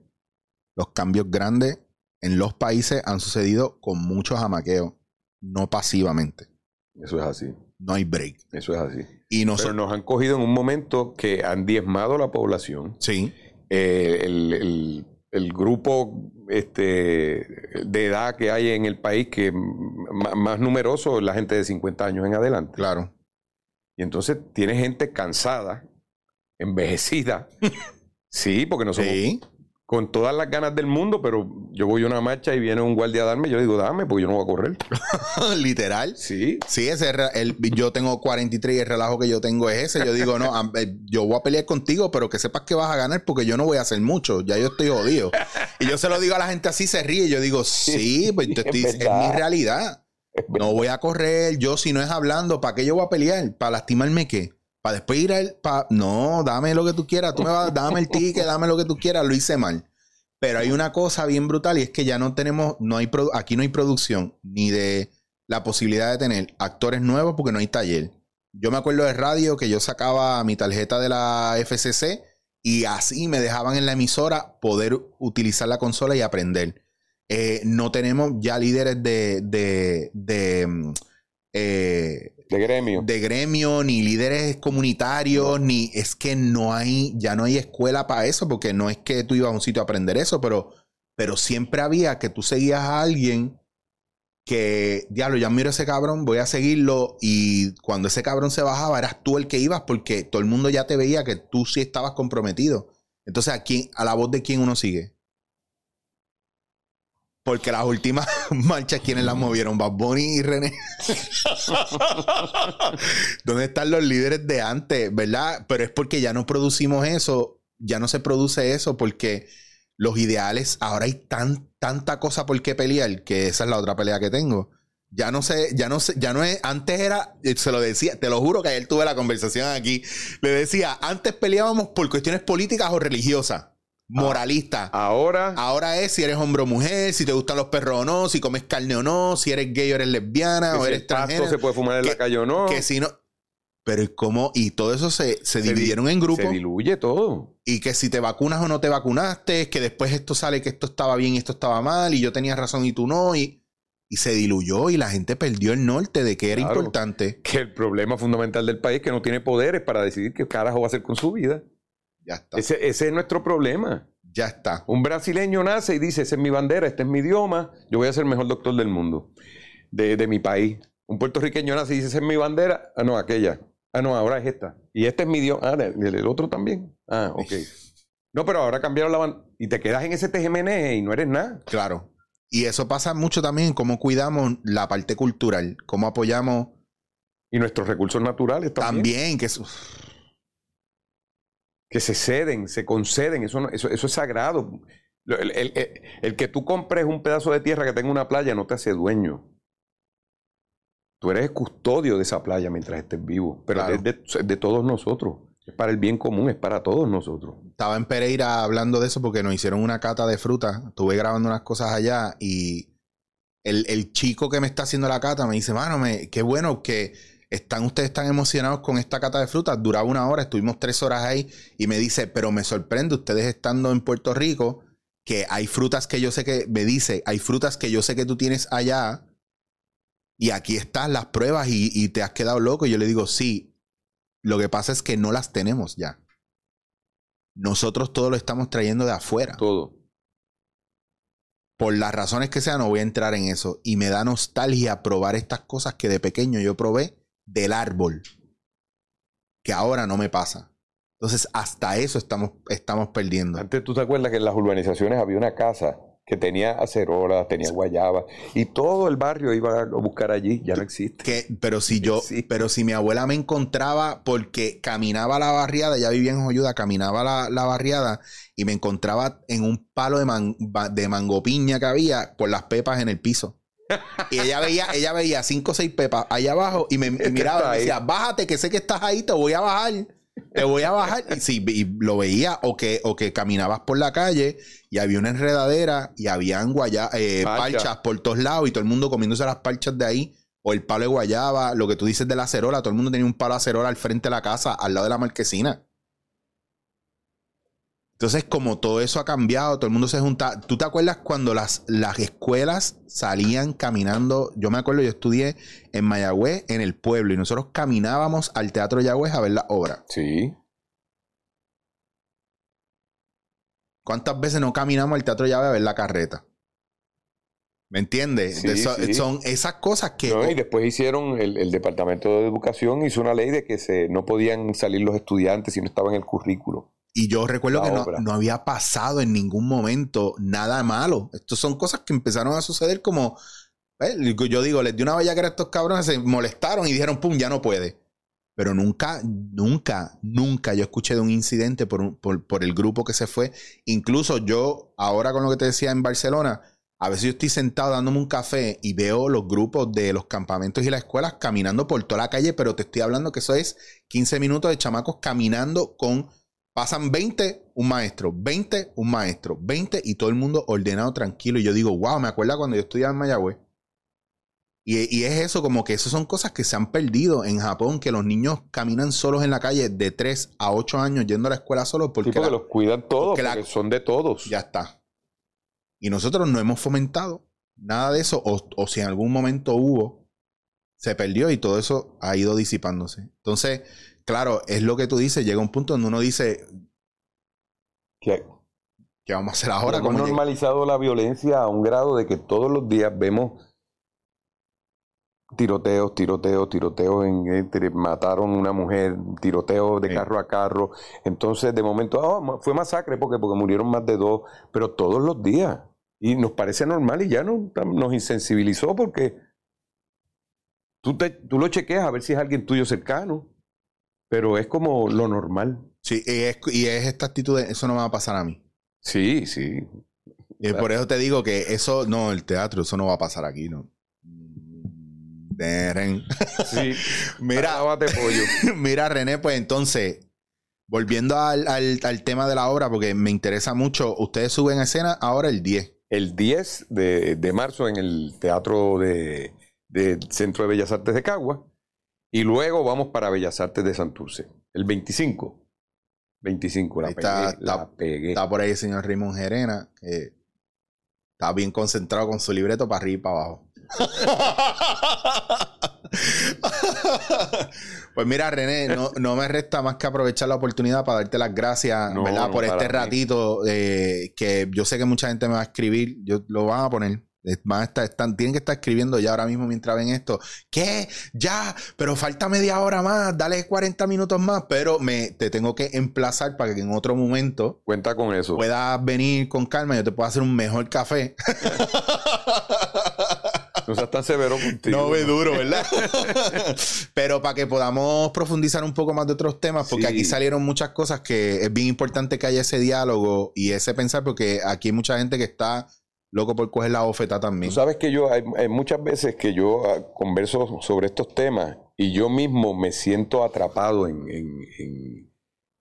[SPEAKER 1] los cambios grandes en los países han sucedido con muchos amaqueos no pasivamente.
[SPEAKER 2] Eso es así.
[SPEAKER 1] No hay break.
[SPEAKER 2] Eso es así. Y Pero nos han cogido en un momento que han diezmado la población.
[SPEAKER 1] Sí.
[SPEAKER 2] Eh, el, grupo este, de edad que hay en el país, que más, numeroso es la gente de 50 años en adelante.
[SPEAKER 1] Claro.
[SPEAKER 2] Y entonces tiene gente cansada, envejecida. sí, porque no somos, sí con todas las ganas del mundo, pero yo voy a una marcha y viene un guardia a darme, yo digo, dame, porque yo no voy a correr.
[SPEAKER 1] Literal.
[SPEAKER 2] Sí.
[SPEAKER 1] Sí, ese el, yo tengo 43 y el relajo que yo tengo es ese. Yo digo, no, eh, yo voy a pelear contigo, pero que sepas que vas a ganar porque yo no voy a hacer mucho. Ya yo estoy jodido. y yo se lo digo a la gente así, se ríe. Yo digo, sí, pues es, es mi realidad. No voy a correr. Yo, si no es hablando, ¿para qué yo voy a pelear? ¿Para lastimarme qué? Para después ir al... no, dame lo que tú quieras. Tú me vas, dame el ticket, dame lo que tú quieras. Lo hice mal. Pero hay una cosa bien brutal y es que ya no tenemos, no hay aquí no hay producción ni de la posibilidad de tener actores nuevos porque no hay taller. Yo me acuerdo de radio que yo sacaba mi tarjeta de la FCC y así me dejaban en la emisora poder utilizar la consola y aprender. Eh, no tenemos ya líderes de, de, de, mm, eh,
[SPEAKER 2] De gremio.
[SPEAKER 1] de gremio, ni líderes comunitarios, ni es que no hay, ya no hay escuela para eso, porque no es que tú ibas a un sitio a aprender eso, pero, pero siempre había que tú seguías a alguien que, diablo, ya miro a ese cabrón, voy a seguirlo, y cuando ese cabrón se bajaba, eras tú el que ibas, porque todo el mundo ya te veía que tú sí estabas comprometido. Entonces, ¿a quién, a la voz de quién uno sigue? Porque las últimas marchas, ¿quiénes las movieron? Bad Bunny y René. ¿Dónde están los líderes de antes? ¿Verdad? Pero es porque ya no producimos eso, ya no se produce eso porque los ideales, ahora hay tan, tanta cosa por qué pelear, que esa es la otra pelea que tengo. Ya no sé, ya no sé, ya no es, antes era, eh, se lo decía, te lo juro que ayer tuve la conversación aquí, le decía, antes peleábamos por cuestiones políticas o religiosas, moralistas.
[SPEAKER 2] Ahora,
[SPEAKER 1] Ahora es si eres hombre o mujer, si te gustan los perros o no, si comes carne o no, si eres gay o eres lesbiana
[SPEAKER 2] que
[SPEAKER 1] o
[SPEAKER 2] si
[SPEAKER 1] eres transgénero.
[SPEAKER 2] se puede fumar en
[SPEAKER 1] que-
[SPEAKER 2] la calle o no.
[SPEAKER 1] Que si no. Pero ¿y cómo? Y todo eso se, se
[SPEAKER 2] di-
[SPEAKER 1] dividieron en grupos.
[SPEAKER 2] Se diluye todo.
[SPEAKER 1] Y que si te vacunas o no te vacunaste, que después esto sale que esto estaba bien y esto estaba mal, y yo tenía razón y tú no, y, y se diluyó y la gente perdió el norte de que era
[SPEAKER 2] Claro.
[SPEAKER 1] importante.
[SPEAKER 2] Que el problema fundamental del país es que no tiene poderes para decidir qué carajo va a hacer con su vida.
[SPEAKER 1] Ya está.
[SPEAKER 2] Ese, ese es nuestro problema.
[SPEAKER 1] Ya está.
[SPEAKER 2] Un brasileño nace y dice, esa es mi bandera, este es mi idioma, yo voy a ser el mejor doctor del mundo, de, de mi país. Un puertorriqueño nace y dice, esa es mi bandera, ah, no, aquella. Ah, no, ahora es esta. Y este es mi idioma, ah, el, el otro también. Ah, ok. No, pero ahora cambiaron la bandera y te quedas en ese TGMN y no eres nada.
[SPEAKER 1] Claro. Y eso pasa mucho también en cómo cuidamos la parte cultural, cómo apoyamos
[SPEAKER 2] Y nuestros recursos naturales también.
[SPEAKER 1] también, que
[SPEAKER 2] que se ceden, se conceden, eso, no- eso, eso es sagrado. El, el- el- el que tú compres un pedazo de tierra que tenga una playa no te hace dueño. Tú eres custodio de esa playa mientras estés vivo, pero
[SPEAKER 1] Claro.
[SPEAKER 2] es de, todos nosotros. Es para el bien común, es para todos nosotros.
[SPEAKER 1] estaba en Pereira hablando de eso porque nos hicieron una cata de fruta. Estuve grabando unas cosas allá y el, el chico que me está haciendo la cata me dice, mano, me, qué bueno que están ustedes tan emocionados con esta cata de frutas. Duraba una hora, estuvimos tres horas ahí y me dice, pero me sorprende ustedes estando en Puerto Rico que hay frutas que yo sé que, me dice, hay frutas que yo sé que tú tienes allá y aquí están las pruebas y, y te has quedado loco. Y yo le digo, sí, lo que pasa es que no las tenemos ya. Nosotros todo lo estamos trayendo de afuera.
[SPEAKER 2] Todo.
[SPEAKER 1] Por las razones que sean, no voy a entrar en eso. Y me da nostalgia probar estas cosas que de pequeño yo probé del árbol. Que ahora no me pasa. Entonces, hasta eso estamos, estamos perdiendo.
[SPEAKER 2] Antes tú te acuerdas que en las urbanizaciones había una casa que tenía acerolas, tenía guayabas, y todo el barrio iba a buscar allí, ya no existe.
[SPEAKER 1] Que, pero si yo,
[SPEAKER 2] Sí.
[SPEAKER 1] pero si mi abuela me encontraba porque caminaba la barriada, ya vivía en Joyuda, caminaba la, la barriada y me encontraba en un palo de, man- de mango piña que había por las pepas en el piso. Y ella veía, ella veía cinco o seis pepas allá abajo y me miraba y me decía, bájate, que sé que estás ahí, te voy a bajar. Te voy a bajar. Y sí, y lo veía, o que, o que caminabas por la calle y había una enredadera y habían guaya, eh,
[SPEAKER 2] Parcha.
[SPEAKER 1] parchas por todos lados y todo el mundo comiéndose las parchas de ahí. O el palo de guayaba, lo que tú dices de la acerola, todo el mundo tenía un palo de acerola al frente de la casa, al lado de la marquesina. Entonces, como todo eso ha cambiado, todo el mundo se junta. ¿Tú te acuerdas cuando las, las escuelas salían caminando? Yo me acuerdo, yo estudié en Mayagüez, en el pueblo, y nosotros caminábamos al Teatro Yagüez a ver la obra.
[SPEAKER 2] Sí.
[SPEAKER 1] ¿Cuántas veces no caminamos al Teatro Yagüez a ver la carreta? ¿Me entiendes?
[SPEAKER 2] Sí, sí.
[SPEAKER 1] Son esas cosas que...
[SPEAKER 2] No, y después hicieron, el, el Departamento de Educación hizo una ley de que se, no podían salir los estudiantes si no estaban en el currículo.
[SPEAKER 1] Y yo recuerdo
[SPEAKER 2] La
[SPEAKER 1] que no, no había pasado en ningún momento nada malo. Estas son cosas que empezaron a suceder como... eh, Yo digo, les di una vallaquera a estos cabrones, se molestaron y dijeron, pum, ya no puede. Pero nunca, nunca, nunca yo escuché de un incidente por, un- por, por el grupo que se fue. Incluso yo, ahora con lo que te decía en Barcelona, a veces yo estoy sentado dándome un café y veo los grupos de los campamentos y las escuelas caminando por toda la calle, pero te estoy hablando que eso es 15 minutos de chamacos caminando con... Pasan 20, un maestro, 20, un maestro, 20 y todo el mundo ordenado, tranquilo. Y yo digo, wow, me acuerdo cuando yo estudiaba en Mayagüez. Y, y es eso, como que esas son cosas que se han perdido en Japón, que los niños caminan solos en la calle de 3 a 8 años yendo a la escuela solos porque,
[SPEAKER 2] Sí, porque
[SPEAKER 1] la-
[SPEAKER 2] los cuidan todos,
[SPEAKER 1] porque la-
[SPEAKER 2] porque son de todos.
[SPEAKER 1] ya está. Y nosotros no hemos fomentado nada de eso, o, o si en algún momento hubo, se perdió y todo eso ha ido disipándose. Entonces, claro, es lo que tú dices, llega un punto donde uno dice,
[SPEAKER 2] Que
[SPEAKER 1] ¿qué vamos a hacer ahora?
[SPEAKER 2] hemos
[SPEAKER 1] ¿Cómo lleg-
[SPEAKER 2] normalizado la violencia a un grado de que todos los días vemos tiroteos, tiroteos, tiroteos en mataron una mujer, tiroteos de
[SPEAKER 1] Sí.
[SPEAKER 2] carro a carro. Entonces, de momento, ma- fue masacre porque, porque murieron más de dos, pero todos los días. Y nos parece normal y ya no, nos insensibilizó porque tú, te, tú lo chequeas a ver si es alguien tuyo cercano, pero es como lo normal.
[SPEAKER 1] Sí, y es, y es esta actitud de, eso no me va a pasar a mí.
[SPEAKER 2] Sí, sí.
[SPEAKER 1] Y
[SPEAKER 2] Claro.
[SPEAKER 1] por eso te digo que eso, no, el teatro, eso no va a pasar aquí, ¿no?
[SPEAKER 2] Sí.
[SPEAKER 1] Mira,
[SPEAKER 2] pollo.
[SPEAKER 1] Mira, René, pues entonces, volviendo al, al- al tema de la obra, porque me interesa mucho, ustedes suben a escena ahora el 10.
[SPEAKER 2] el 10 de, de marzo en el Teatro de, del Centro de Bellas Artes de Cagua y luego vamos para Bellas Artes de Santurce. El 25. 25, la
[SPEAKER 1] Ahí
[SPEAKER 2] pegué,
[SPEAKER 1] está-
[SPEAKER 2] la pegué.
[SPEAKER 1] Está por ahí el señor Raymond Gerena, está bien concentrado con su libreto para arriba y para abajo. Pues mira, René, no, no me resta más que aprovechar la oportunidad para darte las gracias,
[SPEAKER 2] No,
[SPEAKER 1] ¿verdad?
[SPEAKER 2] no,
[SPEAKER 1] por este ratito eh, que yo sé que mucha gente me va a escribir, yo lo van a poner. Van a estar, están, tienen que estar escribiendo ya ahora mismo mientras ven esto. ¿Qué? Ya, pero falta media hora más, dale 40 minutos más, pero me te tengo que emplazar para que en otro momento
[SPEAKER 2] Cuenta con eso.
[SPEAKER 1] puedas venir con calma y yo te puedo hacer un mejor café.
[SPEAKER 2] No seas tan severo contigo.
[SPEAKER 1] No ve duro, ¿verdad? Pero para que podamos profundizar un poco más de otros temas, porque
[SPEAKER 2] Sí.
[SPEAKER 1] aquí salieron muchas cosas que es bien importante que haya ese diálogo y ese pensar, porque aquí hay mucha gente que está loco por coger la bofeta
[SPEAKER 2] Tú
[SPEAKER 1] también.
[SPEAKER 2] sabes que yo, hay, hay muchas veces que yo ah, converso sobre estos temas y yo mismo me siento atrapado en, en- en-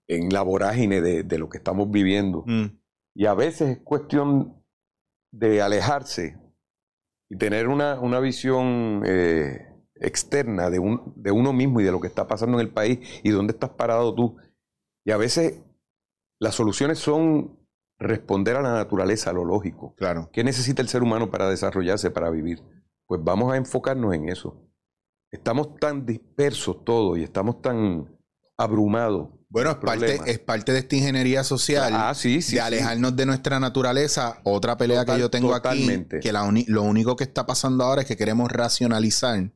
[SPEAKER 2] en la vorágine de, de lo que estamos viviendo.
[SPEAKER 1] Mm,
[SPEAKER 2] Y a veces es cuestión de alejarse y tener una, una visión eh, externa de, un- de uno mismo y de lo que está pasando en el país y dónde estás parado tú. Y a veces las soluciones son responder a la naturaleza, a lo lógico.
[SPEAKER 1] claro.
[SPEAKER 2] ¿Qué necesita el ser humano para desarrollarse, para vivir? Pues vamos a enfocarnos en eso. Estamos tan dispersos todos y estamos tan abrumados.
[SPEAKER 1] Bueno, es parte, es parte de esta ingeniería social.
[SPEAKER 2] Ah, sí, sí.
[SPEAKER 1] de
[SPEAKER 2] sí.
[SPEAKER 1] alejarnos de nuestra naturaleza, otra pelea
[SPEAKER 2] Total-
[SPEAKER 1] que yo tengo
[SPEAKER 2] totalmente.
[SPEAKER 1] aquí, que la lo único que está pasando ahora es que queremos racionalizar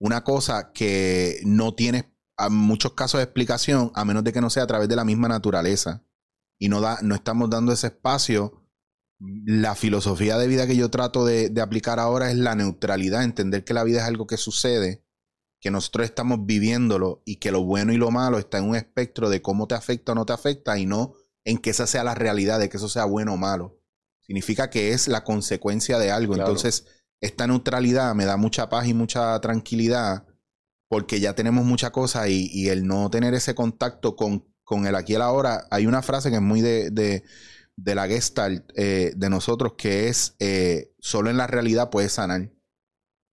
[SPEAKER 1] una cosa que no tiene en muchos casos de explicación, a menos de que no sea a través de la misma naturaleza. Y no, da, no estamos dando ese espacio. La filosofía de vida que yo trato de, de aplicar ahora es la neutralidad, entender que la vida es algo que sucede, que nosotros estamos viviéndolo y que lo bueno y lo malo está en un espectro de cómo te afecta o no te afecta y no en que esa sea la realidad, de que eso sea bueno o malo. Significa que es la consecuencia de algo.
[SPEAKER 2] Claro.
[SPEAKER 1] Entonces, esta neutralidad me da mucha paz y mucha tranquilidad porque ya tenemos mucha cosa y, y el no tener ese contacto con, con el aquí y el ahora. Hay una frase que es muy de, de, de la Gestalt eh, de nosotros que es eh, solo en la realidad puedes sanar.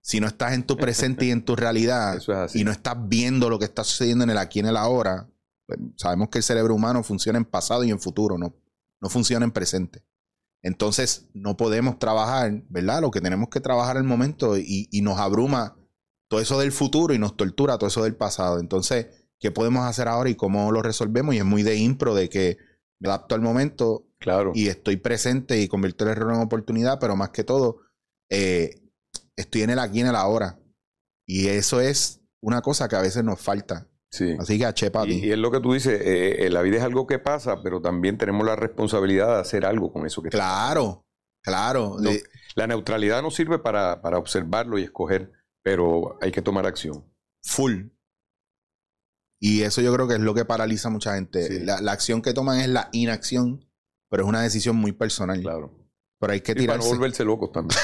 [SPEAKER 1] Si no estás en tu presente y en tu realidad
[SPEAKER 2] es
[SPEAKER 1] y no estás viendo lo que está sucediendo en el aquí y en el ahora, pues, sabemos que el cerebro humano funciona en pasado y en futuro, no, no funciona en presente. Entonces no podemos trabajar, ¿verdad? Lo que tenemos que trabajar el momento y, y nos abruma todo eso del futuro y nos tortura todo eso del pasado. Entonces, ¿qué podemos hacer ahora y cómo lo resolvemos? Y es muy de impro, de que me adapto al momento
[SPEAKER 2] Claro.
[SPEAKER 1] y estoy presente y convierto el error en oportunidad, pero más que todo, eh, estoy en el aquí en el ahora. Y eso es una cosa que a veces nos falta.
[SPEAKER 2] sí.
[SPEAKER 1] Así que a chepa a ti.
[SPEAKER 2] Y, y es lo que tú dices, eh, eh, la vida es algo que pasa, pero también tenemos la responsabilidad de hacer algo con eso que está
[SPEAKER 1] Claro, claro.
[SPEAKER 2] No.
[SPEAKER 1] De-
[SPEAKER 2] La neutralidad no sirve para, para observarlo y escoger, pero hay que tomar acción.
[SPEAKER 1] full. Y eso yo creo que es lo que paraliza a mucha gente.
[SPEAKER 2] Sí.
[SPEAKER 1] La, la acción que toman es la inacción, pero es una decisión muy personal.
[SPEAKER 2] Claro.
[SPEAKER 1] Pero hay que
[SPEAKER 2] Y para no
[SPEAKER 1] tirarse.
[SPEAKER 2] volverse locos también.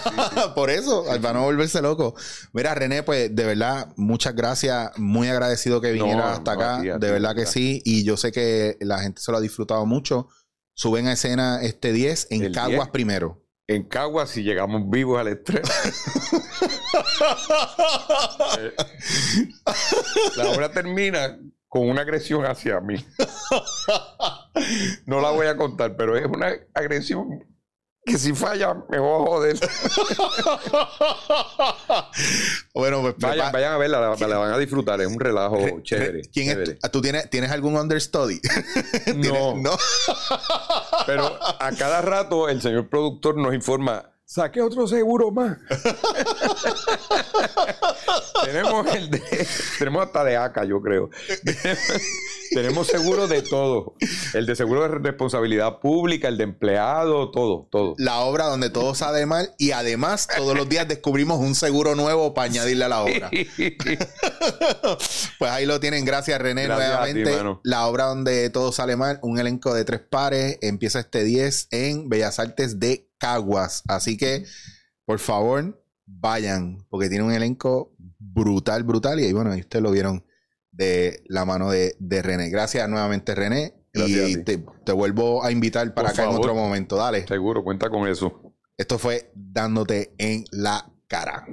[SPEAKER 1] Por eso, para no volverse loco. Mira, René, pues de verdad, muchas gracias. Muy agradecido que
[SPEAKER 2] No,
[SPEAKER 1] vinieras hasta
[SPEAKER 2] no,
[SPEAKER 1] acá. de verdad que sí. Y yo sé que la gente se lo ha disfrutado mucho. Suben a escena este 10 en
[SPEAKER 2] El
[SPEAKER 1] Caguas
[SPEAKER 2] 10.
[SPEAKER 1] primero.
[SPEAKER 2] En Caguas, si llegamos vivos al estreno. Eh, la obra termina con una agresión hacia mí. No la voy a contar, pero es una agresión que si falla me voy a joder.
[SPEAKER 1] bueno, pues
[SPEAKER 2] vayan,
[SPEAKER 1] prepa-
[SPEAKER 2] vayan a verla, la, la van a disfrutar, es un relajo
[SPEAKER 1] Re-
[SPEAKER 2] chévere.
[SPEAKER 1] ¿Quién es
[SPEAKER 2] chévere.
[SPEAKER 1] tu- ¿Tú tienes, tienes algún understudy? ¿Tienes-
[SPEAKER 2] No.
[SPEAKER 1] no.
[SPEAKER 2] Pero a cada rato el señor productor nos informa, saque otro seguro más. tenemos el de, tenemos hasta de ACA, yo creo. tenemos seguro de todo. El de seguro de responsabilidad pública, el de empleado, todo, todo.
[SPEAKER 1] La obra donde todo sale mal y además todos los días descubrimos un seguro nuevo para añadirle a la obra. Pues ahí lo tienen. Gracias, René,
[SPEAKER 2] Gracias a ti,
[SPEAKER 1] nuevamente. la obra donde todo sale mal, un elenco de tres pares, empieza este 10 en Bellas Artes de Caguas. Así que, por favor, vayan, porque tiene un elenco brutal, brutal. Y ahí, bueno, ahí ustedes lo vieron de la mano de, de René. Gracias nuevamente, René.
[SPEAKER 2] Gracias
[SPEAKER 1] y te, te vuelvo a invitar para
[SPEAKER 2] Por
[SPEAKER 1] acá en otro momento. Dale.
[SPEAKER 2] Seguro, cuenta con eso.
[SPEAKER 1] Esto fue dándote en la cara.